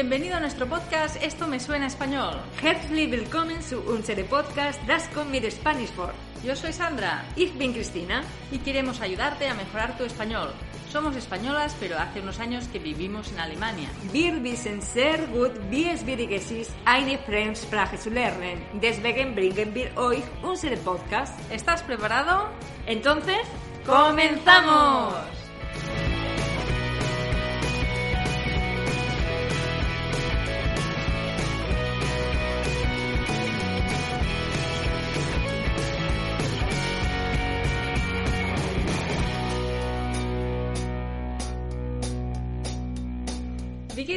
Bienvenido a nuestro podcast Esto me suena a español. Herzlich willkommen zu unserem Podcast Das kommt mit Spanish for. Yo soy Sandra Ich bin Cristina. y queremos ayudarte a mejorar tu español. Somos españolas, pero hace unos años que vivimos en Alemania. Wir wissen sehr gut, wie schwierig es ist, eine Fremdsprache zu lernen. Deswegen bringen wir euch unseren Podcast. ¿Estás preparado? Entonces, ¡Comenzamos!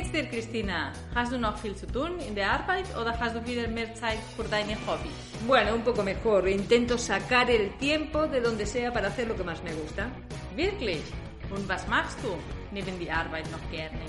Geht's dir, Christina? Hast du noch viel zu tun in der Arbeit oder hast du wieder mehr Zeit für deine Hobbys? Bueno, un poco mejor. Intento sacar el tiempo de donde sea para hacer lo que más me gusta. Wirklich? Und was machst du neben die Arbeit noch gerne?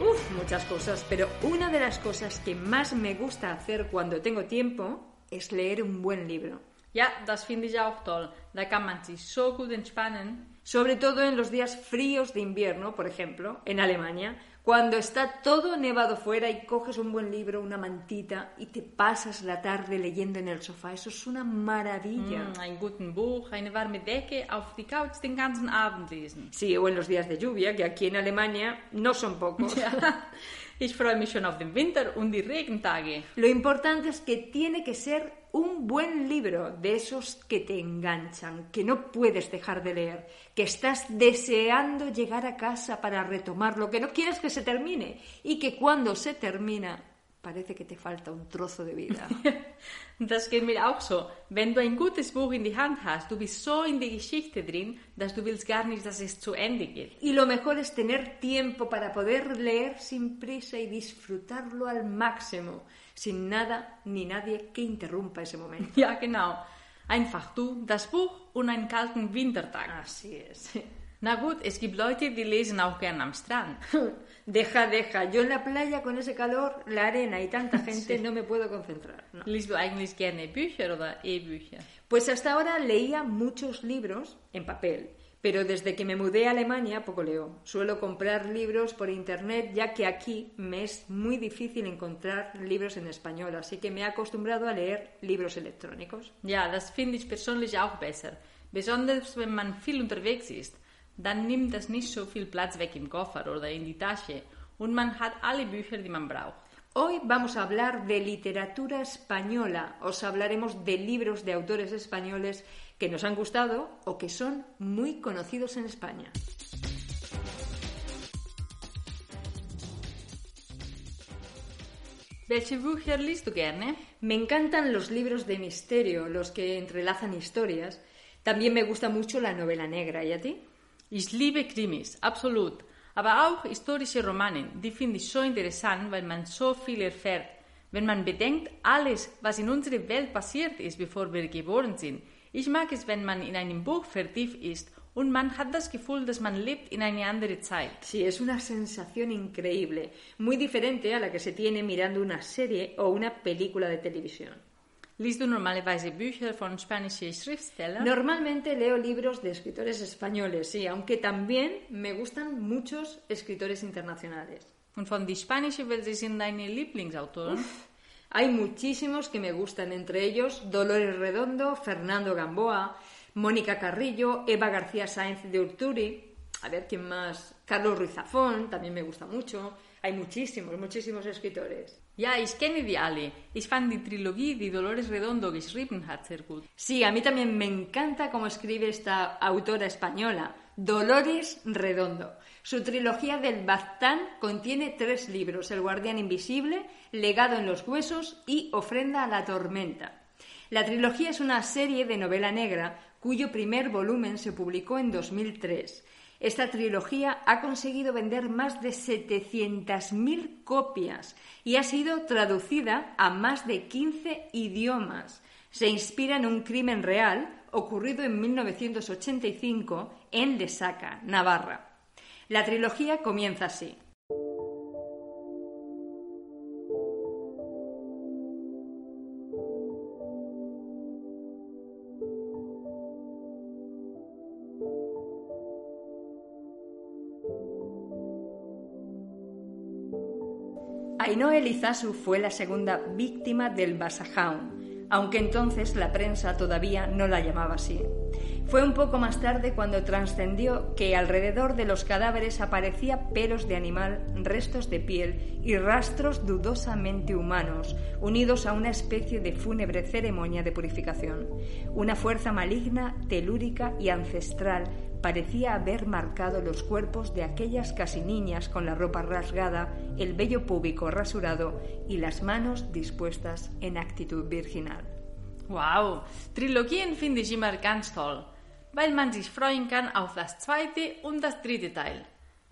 Uf, muchas cosas, pero una de las cosas que más me gusta hacer cuando tengo tiempo es leer un buen libro. Ja, das finde ich auch toll. Da kann man sich so gut entspannen. Sobre todo en los días fríos de invierno, por ejemplo, en Alemania, cuando está todo nevado fuera y coges un buen libro, una mantita y te pasas la tarde leyendo en el sofá. Eso es una maravilla. Mm, ein guten Buch, eine warme Decke, auf die Couch den ganzen Abend lesen. Sí, o en los días de lluvia, que aquí en Alemania no son pocos. Ich freue mich schon auf den Winter und die Regentage. Lo importante es que tiene que ser un buen libro, de esos que te enganchan, que no puedes dejar de leer, que estás deseando llegar a casa para retomarlo, que no quieres que se termine y que cuando se termina parece que te falta un trozo de vida. Das geht mir auch so. Wenn du ein gutes Buch in die Hand hast, du bist so in die Geschichte drin, dass du willst gar nicht, dass es zu Ende geht. Y lo mejor es tener tiempo para poder leer sin prisa y disfrutarlo al máximo, sin nada ni nadie que interrumpa ese momento. Ja, genau. Einfach du, das Buch und einen kalten Wintertag. Así es. Na gut, es gibt Leute, die lesen auch gern am Strand. Deja, deja. Yo en la playa con ese calor, la arena y tanta gente no me puedo concentrar. no. Liest du eigentlich gerne Bücher oder E-Bücher? Pues hasta ahora leía muchos libros en papel, pero desde que me mudé a Alemania poco leo. Suelo comprar libros por internet ya que aquí me es muy difícil encontrar libros en español, así que me he acostumbrado a leer libros electrónicos. Ja, das finde ich persönlich auch besser. Besonders wenn man viel unterwegs ist. Dann nimmt das nicht so viel Platz weg im Koffer oder in die Tasche und man hat alle Bücher, die man braucht. Hoy vamos a hablar de literatura española. Os hablaremos de libros de autores españoles que nos han gustado o que son muy conocidos en España. Welche Bücher liest du gerne? Me encantan los libros de misterio, los que entrelazan historias. También me gusta mucho la novela negra. ¿Y a ti? Ich liebe Krimis, absolut. Aber auch historische Romane, die finde ich so interessant, weil man so viel erfährt. Wenn man bedenkt, alles, was in unserer Welt passiert ist, bevor wir geboren sind. Ich mag es, wenn man in einem Buch vertieft ist und man hat das Gefühl, dass man lebt in eine andere Zeit. Sí, es una sensación increíble, muy diferente a la que se tiene mirando una serie o una película de televisión. Liest du normalerweise Bücher von spanischen Schriftstellern? Normalmente leo libros de escritores españoles, sí, aunque también me gustan muchos escritores internacionales. Und von die spanische Welt sind deine Lieblingsautoren? Hay muchísimos que me gustan, entre ellos Dolores Redondo, Fernando Gamboa, Mónica Carrillo, Eva García Sáenz de Urturi, a ver quién más, Carlos Ruiz Zafón, también me gusta mucho. Hay muchísimos, muchísimos escritores. Ja, ich kenne die alle. Ich fand die die Dolores Redondo geschrieben hat, sehr. Sí, a mí también me encanta cómo escribe esta autora española, Dolores Redondo. Su trilogía del Baztán contiene tres libros, El guardián invisible, Legado en los huesos y Ofrenda a la tormenta. La trilogía es una serie de novela negra cuyo primer volumen se publicó en 2003. Esta trilogía ha conseguido vender más de 700.000 copias y ha sido traducida a más de 15 idiomas. Se inspira en un crimen real ocurrido en 1985 en Lesaca, Navarra. La trilogía comienza así. Ainhoa Elizasu fue la segunda víctima del Basajaun, aunque entonces la prensa todavía no la llamaba así. Fue un poco más tarde cuando trascendió que alrededor de los cadáveres aparecía pelos de animal, restos de piel y rastros dudosamente humanos, unidos a una especie de fúnebre ceremonia de purificación. Una fuerza maligna, telúrica y ancestral parecía haber marcado los cuerpos de aquellas casi niñas con la ropa rasgada, el vello púbico rasurado y las manos dispuestas en actitud virginal. Wow, Trilogien finde ich immer ganz toll, weil man sich freuen kann auf das zweite und das dritte Teil.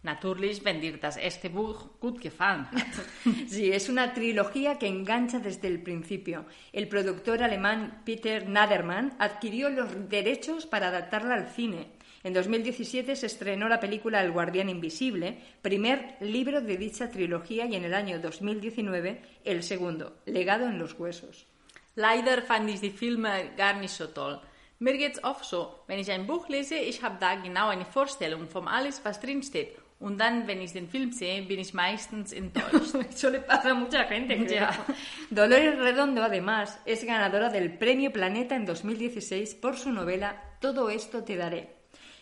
Natürlich, wenn dir das erste Buch gut gefallen hat. Sí, es una trilogía que engancha desde el principio. El productor alemán Peter Nadermann adquirió los derechos para adaptarla al cine. En 2017 se estrenó la película El Guardián Invisible, primer libro de dicha trilogía, y en el año 2019 el segundo, Legado en los Huesos. Leider fand ich die Filme gar nicht so toll. Mir geht's oft so, wenn ich ein Buch lese, ich habe da genau eine Vorstellung von alles, was drinsteht. Und dann, wenn ich den Film sehe, bin ich meistens enttäuscht. Eso le pasa a mucha gente, creo. Ya. Dolores Redondo, además, es ganadora del Premio Planeta en 2016 por su novela Todo esto te daré.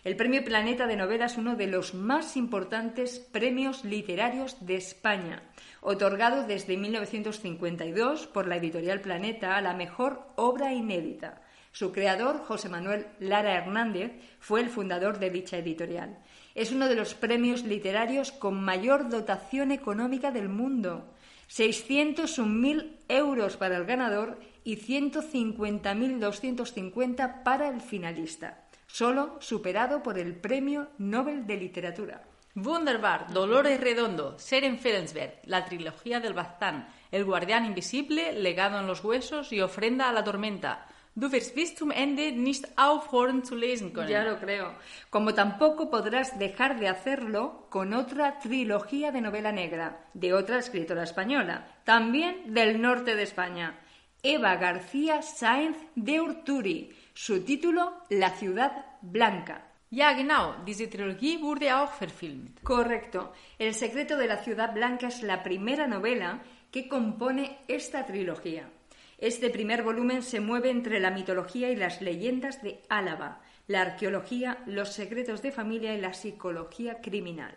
El Premio Planeta de Novela es uno de los más importantes premios literarios de España, otorgado desde 1952 por la editorial Planeta a la mejor obra inédita. Su creador, José Manuel Lara Hernández, fue el fundador de dicha editorial. Es uno de los premios literarios con mayor dotación económica del mundo. 601.000 euros para el ganador y 150.250 para el finalista, solo superado por el Premio Nobel de Literatura. Wunderbar, Dolores Redondo, Ser empfehlenswert, la trilogía del Baztán, El Guardián Invisible, Legado en los Huesos y Ofrenda a la Tormenta. Du wirst bis zum Ende nicht aufhören zu lesen können. Ya lo creo. Como tampoco podrás dejar de hacerlo con otra trilogía de novela negra, de otra escritora española, también del norte de España, Eva García Sáenz de Urturi. Su título, La ciudad blanca. Ja, genau, diese Trilogie wurde auch verfilmt. Correcto. El secreto de la ciudad blanca es la primera novela que compone esta trilogía. Este primer volumen se mueve entre la mitología y las leyendas de Álava, la arqueología, los secretos de familia y la psicología criminal.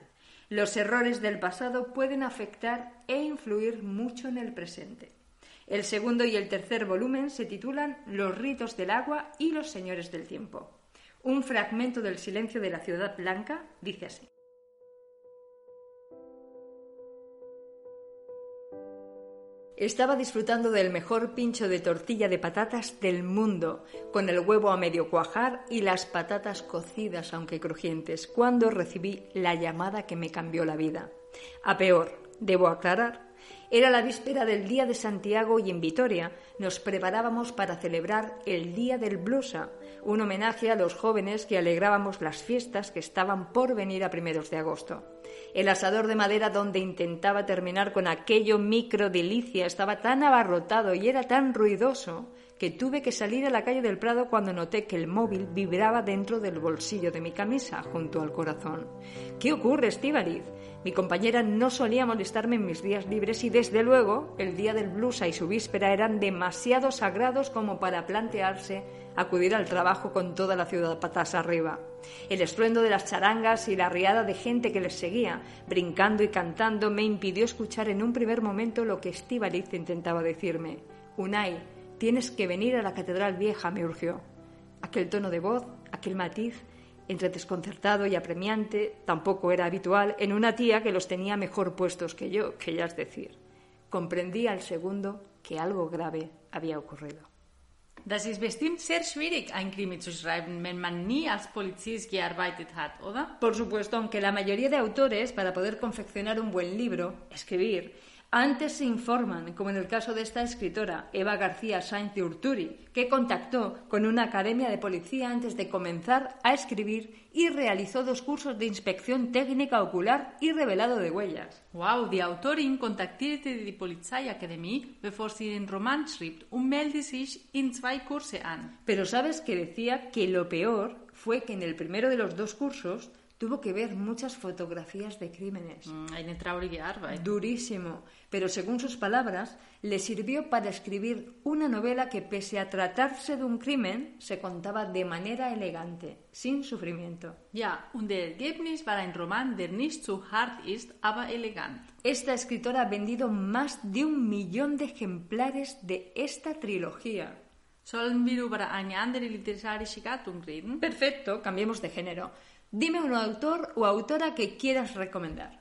Los errores del pasado pueden afectar e influir mucho en el presente. El segundo y el tercer volumen se titulan Los ritos del agua y los señores del tiempo. Un fragmento del silencio de la ciudad blanca dice así. Estaba disfrutando del mejor pincho de tortilla de patatas del mundo, con el huevo a medio cuajar y las patatas cocidas aunque crujientes, cuando recibí la llamada que me cambió la vida. A peor, debo aclarar. Era la víspera del Día de Santiago y en Vitoria nos preparábamos para celebrar el Día del Blusa, un homenaje a los jóvenes que alegrábamos las fiestas que estaban por venir a primeros de agosto. El asador de madera donde intentaba terminar con aquello micro delicia estaba tan abarrotado y era tan ruidoso que tuve que salir a la calle del Prado cuando noté que el móvil vibraba dentro del bolsillo de mi camisa, junto al corazón. ¿Qué ocurre, Estíbaliz? Mi compañera no solía molestarme en mis días libres y, desde luego, el día del blusa y su víspera eran demasiado sagrados como para plantearse acudir al trabajo con toda la ciudad patas arriba. El estruendo de las charangas y la riada de gente que les seguía, brincando y cantando, me impidió escuchar en un primer momento lo que Estíbaliz intentaba decirme. Unai, tienes que venir a la Catedral Vieja, me urgió. Aquel tono de voz, aquel matiz, entre desconcertado y apremiante, tampoco era habitual en una tía que los tenía mejor puestos que yo, que ya es decir. Comprendí al segundo que algo grave había ocurrido. Das ist bestimmt sehr schwierig, ein Krimi zu schreiben, wenn man nie als Polizist gearbeitet hat, oder? Por supuesto, aunque la mayoría de autores, para poder confeccionar un buen libro, escribir, antes se informan, como en el caso de esta escritora, Eva García Sainz de Urturi, que contactó con una academia de policía antes de comenzar a escribir y realizó dos cursos de inspección técnica ocular y revelado de huellas. Wow, die Autorin kontaktierte die Polizeiakademie, bevor sie den Roman schrieb und meldete sich in zwei Kurse an. Pero sabes que decía que lo peor fue que en el primero de los dos cursos tuvo que ver muchas fotografías de crímenes. Mm, Arbeit. Durísimo, pero según sus palabras, le sirvió para escribir una novela que, pese a tratarse de un crimen, se contaba de manera elegante, sin sufrimiento. Ja, und der Ergebnis war ein Roman, der nicht zu hart ist, aber elegant. Esta escritora ha vendido más de un millón de ejemplares de esta trilogía. Sollen wir über eine andere literarische Gattung reden? Perfecto, cambiemos de género. Dime un autor o autora que quieras recomendar.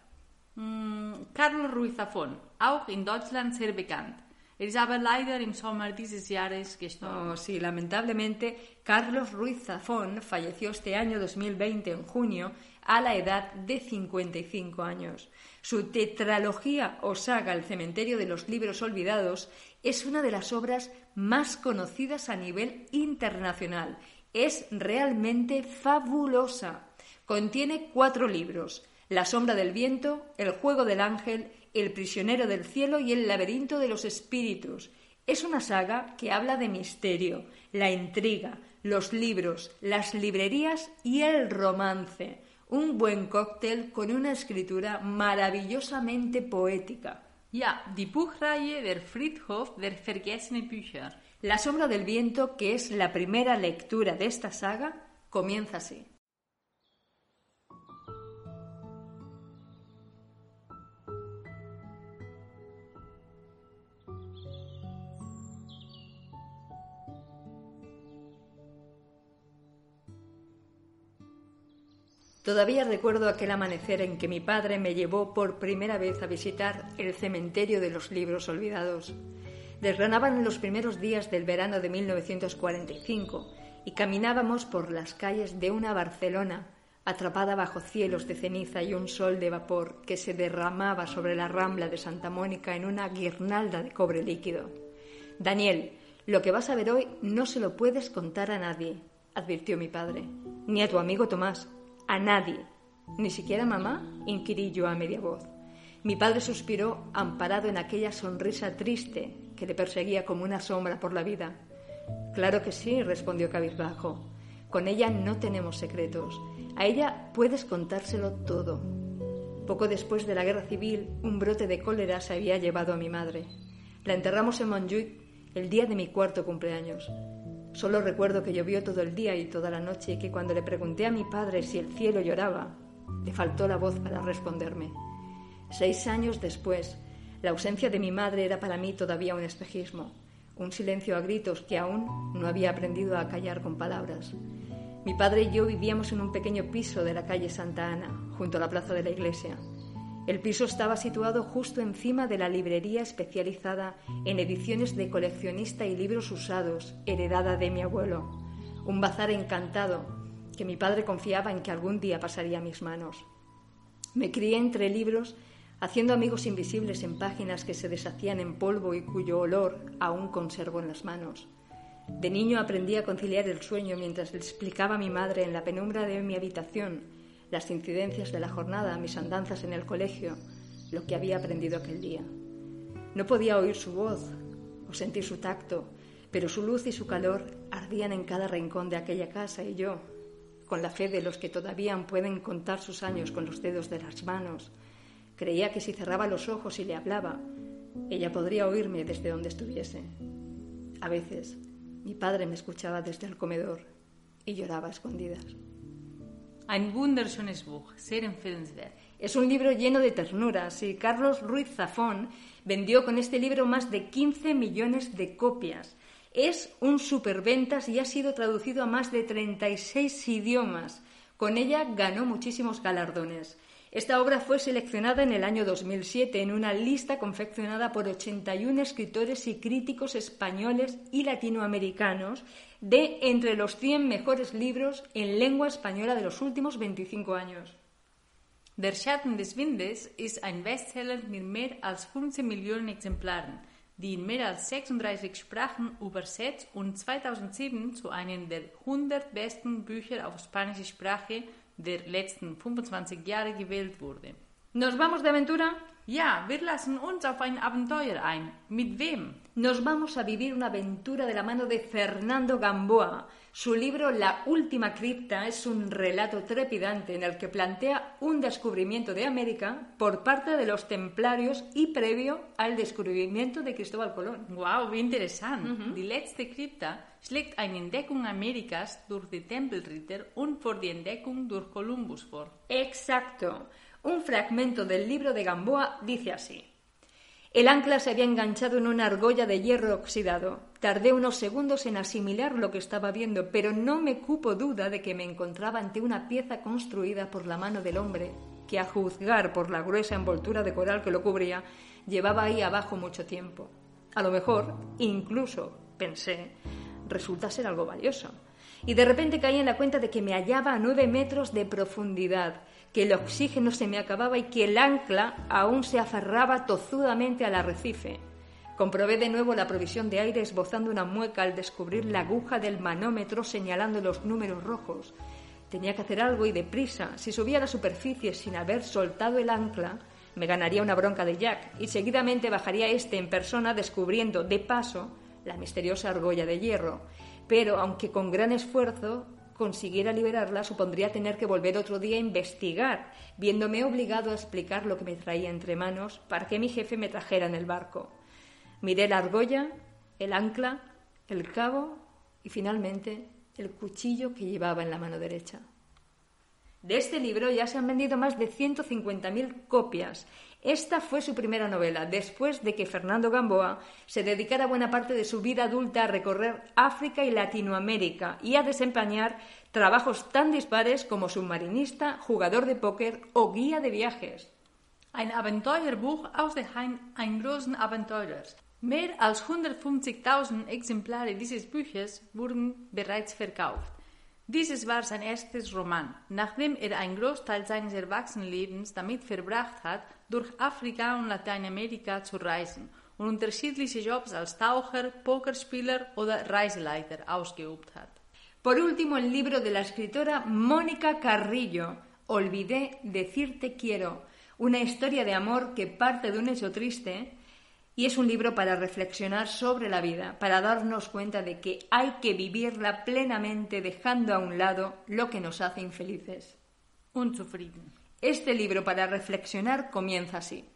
Mm, Carlos Ruiz Zafón, auch in Deutschland sehr bekannt. Ist aber leider im Sommer dieses Jahres gestorben. Oh, sí, lamentablemente, Carlos Ruiz Zafón falleció este año 2020, en junio, a la edad de 55 años. Su tetralogía o saga El cementerio de los libros olvidados es una de las obras más conocidas a nivel internacional. Es realmente fabulosa. Contiene cuatro libros. La sombra del viento, El juego del ángel, El prisionero del cielo y El laberinto de los espíritus. Es una saga que habla de misterio, la intriga, los libros, las librerías y el romance. Un buen cóctel con una escritura maravillosamente poética. Ja, die Buchreihe Der Friedhof der vergessenen Bücher. La sombra del viento, que es la primera lectura de esta saga, comienza así. Todavía recuerdo aquel amanecer en que mi padre me llevó por primera vez a visitar el cementerio de los libros olvidados. Desgranaban los primeros días del verano de 1945 y caminábamos por las calles de una Barcelona atrapada bajo cielos de ceniza y un sol de vapor que se derramaba sobre la rambla de Santa Mónica en una guirnalda de cobre líquido. Daniel, lo que vas a ver hoy no se lo puedes contar a nadie, advirtió mi padre, ni a tu amigo Tomás, a nadie. Ni siquiera mamá, inquirí yo a media voz. Mi padre suspiró, amparado en aquella sonrisa triste que le perseguía como una sombra por la vida. Claro que sí, respondió cabizbajo. Con ella no tenemos secretos. A ella puedes contárselo todo. Poco después de la guerra civil, un brote de cólera se había llevado a mi madre. La enterramos en Montjuic el día de mi cuarto cumpleaños. Solo recuerdo que llovió todo el día y toda la noche y que cuando le pregunté a mi padre si el cielo lloraba, le faltó la voz para responderme. Seis años después, la ausencia de mi madre era para mí todavía un espejismo, un silencio a gritos que aún no había aprendido a callar con palabras. Mi padre y yo vivíamos en un pequeño piso de la calle Santa Ana, junto a la plaza de la iglesia. El piso estaba situado justo encima de la librería especializada en ediciones de coleccionista y libros usados, heredada de mi abuelo. Un bazar encantado que mi padre confiaba en que algún día pasaría a mis manos. Me crié entre libros, haciendo amigos invisibles en páginas que se deshacían en polvo y cuyo olor aún conservo en las manos. De niño aprendí a conciliar el sueño mientras le explicaba a mi madre en la penumbra de mi habitación las incidencias de la jornada, mis andanzas en el colegio, lo que había aprendido aquel día. No podía oír su voz o sentir su tacto, pero su luz y su calor ardían en cada rincón de aquella casa y yo, con la fe de los que todavía pueden contar sus años con los dedos de las manos, creía que si cerraba los ojos y le hablaba, ella podría oírme desde donde estuviese. A veces, mi padre me escuchaba desde el comedor y lloraba a escondidas. Ein wunderschönes Buch, sehr. Es un libro lleno de ternuras y Carlos Ruiz Zafón vendió con este libro más de 15 millones de copias. Es un superventas y ha sido traducido a más de 36 idiomas. Con ella ganó muchísimos galardones. Esta obra fue seleccionada en el año 2007 en una lista confeccionada por 81 escritores y críticos españoles y latinoamericanos de entre los 100 mejores libros en lengua española de los últimos 25 años. Der Schatten des Windes ist ein Bestseller mit mehr als 15 Millionen Exemplaren, die in mehr als 36 Sprachen übersetzt und 2007 zu einem der 100 besten Bücher auf spanische Sprache der letzten 25 Jahre gewählt wurde. ¿Nos vamos de aventura? Ja, wir lassen uns auf ein Abenteuer ein. Mit wem? Nos vamos a vivir una aventura de la mano de Fernando Gamboa. Su libro La última cripta es un relato trepidante en el que plantea un descubrimiento de América por parte de los templarios y previo al descubrimiento de Cristóbal Colón. Wow, wie interessant. Mhm. Die letzte Krypta schlägt eine Entdeckung Amerikas durch die Tempelritter und vor die Entdeckung durch Columbus vor. Exacto. Un fragmento del libro de Gamboa dice así. El ancla se había enganchado en una argolla de hierro oxidado. Tardé unos segundos en asimilar lo que estaba viendo, pero no me cupo duda de que me encontraba ante una pieza construida por la mano del hombre, que a juzgar por la gruesa envoltura de coral que lo cubría, llevaba ahí abajo mucho tiempo. A lo mejor, incluso, pensé, resulta ser algo valioso. Y de repente caí en la cuenta de que me hallaba a nueve metros de profundidad, que el oxígeno se me acababa y que el ancla aún se aferraba tozudamente al arrecife. Comprobé de nuevo la provisión de aire esbozando una mueca al descubrir la aguja del manómetro señalando los números rojos. Tenía que hacer algo y deprisa. Si subía a la superficie sin haber soltado el ancla, me ganaría una bronca de Jack y seguidamente bajaría este en persona descubriendo de paso la misteriosa argolla de hierro. Pero, aunque con gran esfuerzo, consiguiera liberarla supondría tener que volver otro día a investigar, viéndome obligado a explicar lo que me traía entre manos para que mi jefe me trajera en el barco. Miré la argolla, el ancla, el cabo y finalmente el cuchillo que llevaba en la mano derecha. De este libro ya se han vendido más de 150.000 copias esta fue su primera novela, después de que Fernando Gamboa se dedicara buena parte de su vida adulta a recorrer África y Latinoamérica y a desempeñar trabajos tan dispares como submarinista, jugador de póker o guía de viajes. Ein Abenteuerbuch aus der ein großen Abenteurers. Mehr als 150.000 Exemplare dieses Buches wurden bereits verkauft. Dieses war sein erstes Roman, nachdem er einen Großteil seines Erwachsenenlebens damit verbracht hat, durch Afrika und Lateinamerika zu reisen und unterschiedliche Jobs als Taucher, Pokerspieler oder Reiseleiter ausgeübt hat. Por último, el libro de la escritora Mónica Carrillo, Olvidé decirte quiero, una historia de amor que parte de un hecho triste y es un libro para reflexionar sobre la vida, para darnos cuenta de que hay que vivirla plenamente dejando a un lado lo que nos hace infelices. Unzufrieden. Este libro para reflexionar comienza así.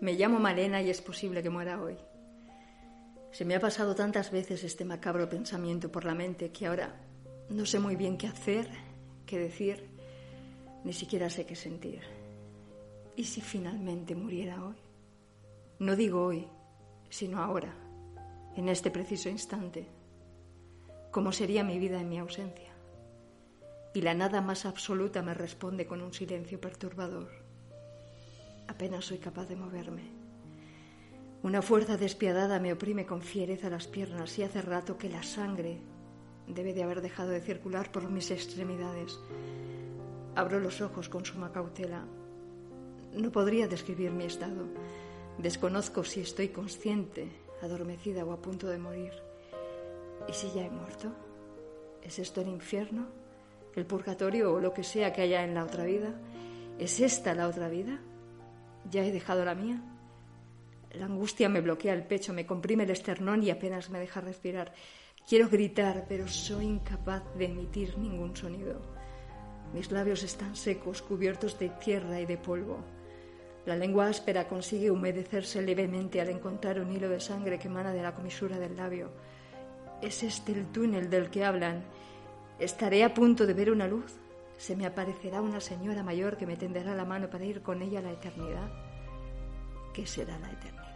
Me llamo Malena y es posible que muera hoy. Se me ha pasado tantas veces este macabro pensamiento por la mente que ahora no sé muy bien qué hacer, qué decir, ni siquiera sé qué sentir. ¿Y si finalmente muriera hoy? No digo hoy, sino ahora, en este preciso instante. ¿Cómo sería mi vida en mi ausencia? Y la nada más absoluta me responde con un silencio perturbador. Apenas soy capaz de moverme. Una fuerza despiadada me oprime con fiereza las piernas y hace rato que la sangre debe de haber dejado de circular por mis extremidades. Abro los ojos con suma cautela. No podría describir mi estado. Desconozco si estoy consciente, adormecida o a punto de morir. ¿Y si ya he muerto? ¿Es esto el infierno? ¿El purgatorio o lo que sea que haya en la otra vida? ¿Es esta la otra vida? ¿Ya he dejado la mía? La angustia me bloquea el pecho, me comprime el esternón y apenas me deja respirar. Quiero gritar, pero soy incapaz de emitir ningún sonido. Mis labios están secos, cubiertos de tierra y de polvo. La lengua áspera consigue humedecerse levemente al encontrar un hilo de sangre que emana de la comisura del labio. ¿Es este el túnel del que hablan? ¿Estaré a punto de ver una luz? se me aparecerá una señora mayor que me tenderá la mano para ir con ella a la eternidad. ¿Qué será la eternidad?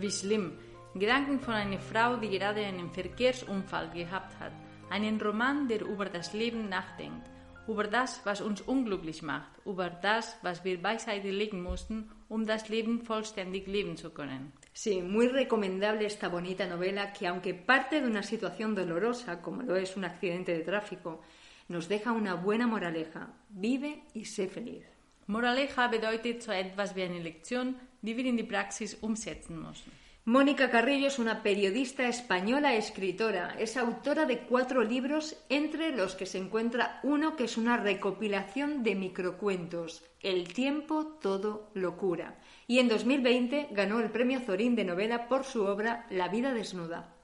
Wie schlimm. Gedanken von einer Frau, die gerade einen Verkehrsunfall gehabt hat. Einen Roman, der über das Leben nachdenkt. Über das, was uns unglücklich macht. Über das, was wir beiseite legen mussten, um das Leben vollständig leben zu können. Sí, muy recomendable esta bonita novela que, aunque parte de una situación dolorosa, como lo es un accidente de tráfico, nos deja una buena moraleja. Vive y sé feliz. Moraleja bedeutet so etwas wie eine Lektion, die wir in die Praxis umsetzen müssen. Mónica Carrillo es una periodista española escritora. Es autora de cuatro libros, entre los que se encuentra uno que es una recopilación de microcuentos, El tiempo todo locura. Y en 2020 ganó el premio Zorín de novela por su obra La vida desnuda.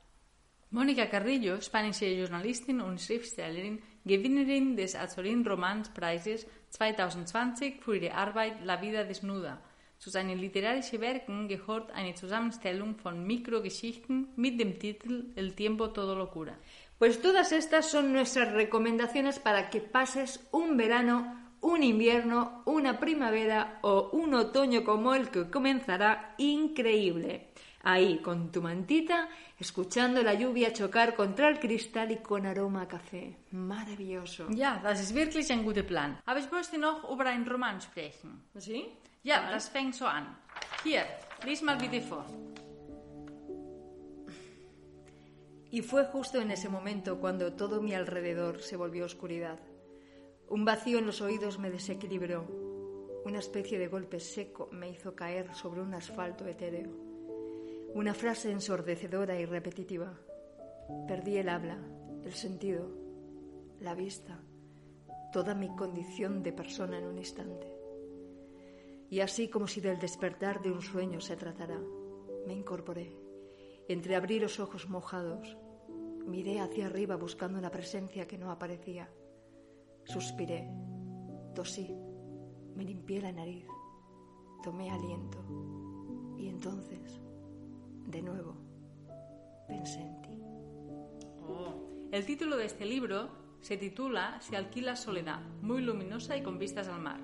Monika Carrillo, spanische Journalistin und Schriftstellerin, Gewinnerin des Azorin Romanspreises 2020 für ihre Arbeit La vida desnuda. Zu seinen literarischen Werken gehört eine Zusammenstellung von Mikrogeschichten mit dem Titel El tiempo todo locura. Pues todas estas son nuestras recomendaciones para que pases un verano, un invierno, una primavera o un otoño como el que comenzará increíble. Ahí, con tu mantita, escuchando la lluvia chocar contra el cristal y con aroma a café. Maravilloso. Ja, das ist wirklich ein guter Plan. Aber ich möchte noch über einen Roman sprechen. ¿Sí? Ja, das fängt so an. Hier, lies mal bitte vor. Y fue justo en ese momento cuando todo mi alrededor se volvió oscuridad. Un vacío en los oídos me desequilibró. Una especie de golpe seco me hizo caer sobre un asfalto etéreo. Una frase ensordecedora y repetitiva. Perdí el habla, el sentido, la vista, toda mi condición de persona en un instante. Y así como si del despertar de un sueño se tratara, me incorporé. Entreabrí los ojos mojados, miré hacia arriba buscando una presencia que no aparecía. Suspiré, tosí, me limpié la nariz, tomé aliento y entonces, de nuevo, pensé en ti. Oh. El título de este libro se titula Se alquila soledad, muy luminosa y con vistas al mar.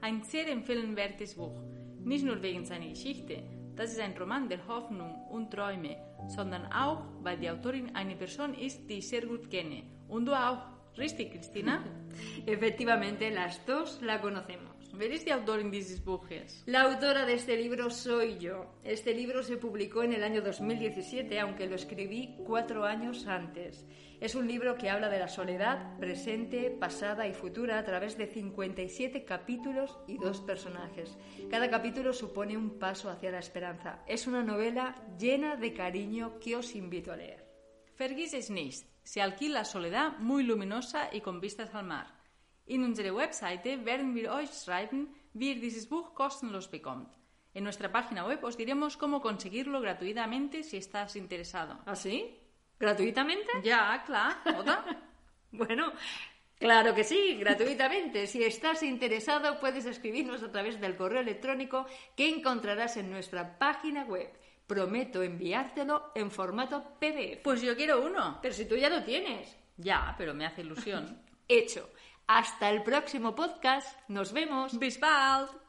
Ein sehr empfehlenswertes Buch, nicht nur wegen seiner Geschichte, das ist ein Roman der Hoffnung und Träume, sondern auch, weil die Autorin eine Person ist, die ich sehr gut kenne. Und du auch, richtig, Cristina? Efectivamente, las dos la conocemos. Wer ist die Autorin dieses Buches? La autora de este libro soy yo. Este libro se publicó en el año 2017, aunque lo escribí cuatro años antes. Es un libro que habla de la soledad presente, pasada y futura a través de 57 capítulos y dos personajes. Cada capítulo supone un paso hacia la esperanza. Es una novela llena de cariño que os invito a leer. Vergiss es nicht, se alquila soledad muy luminosa y con vistas al mar. In unserer Webseite werden wir euch schreiben, wie ihr dieses Buch kostenlos bekommt. En nuestra página web os diremos cómo conseguirlo gratuitamente si estás interesado. ¿Ah, sí? ¿Gratuitamente? Ja, klar, oder? Bueno, claro que sí, gratuitamente. Si estás interesado, puedes escribirnos a través del correo electrónico que encontrarás en nuestra página web. Prometo enviártelo en formato PDF. Pues yo quiero uno. Pero si tú ya lo tienes. Ya, pero me hace ilusión. Hecho. Hasta el próximo podcast. Nos vemos. Bis bald.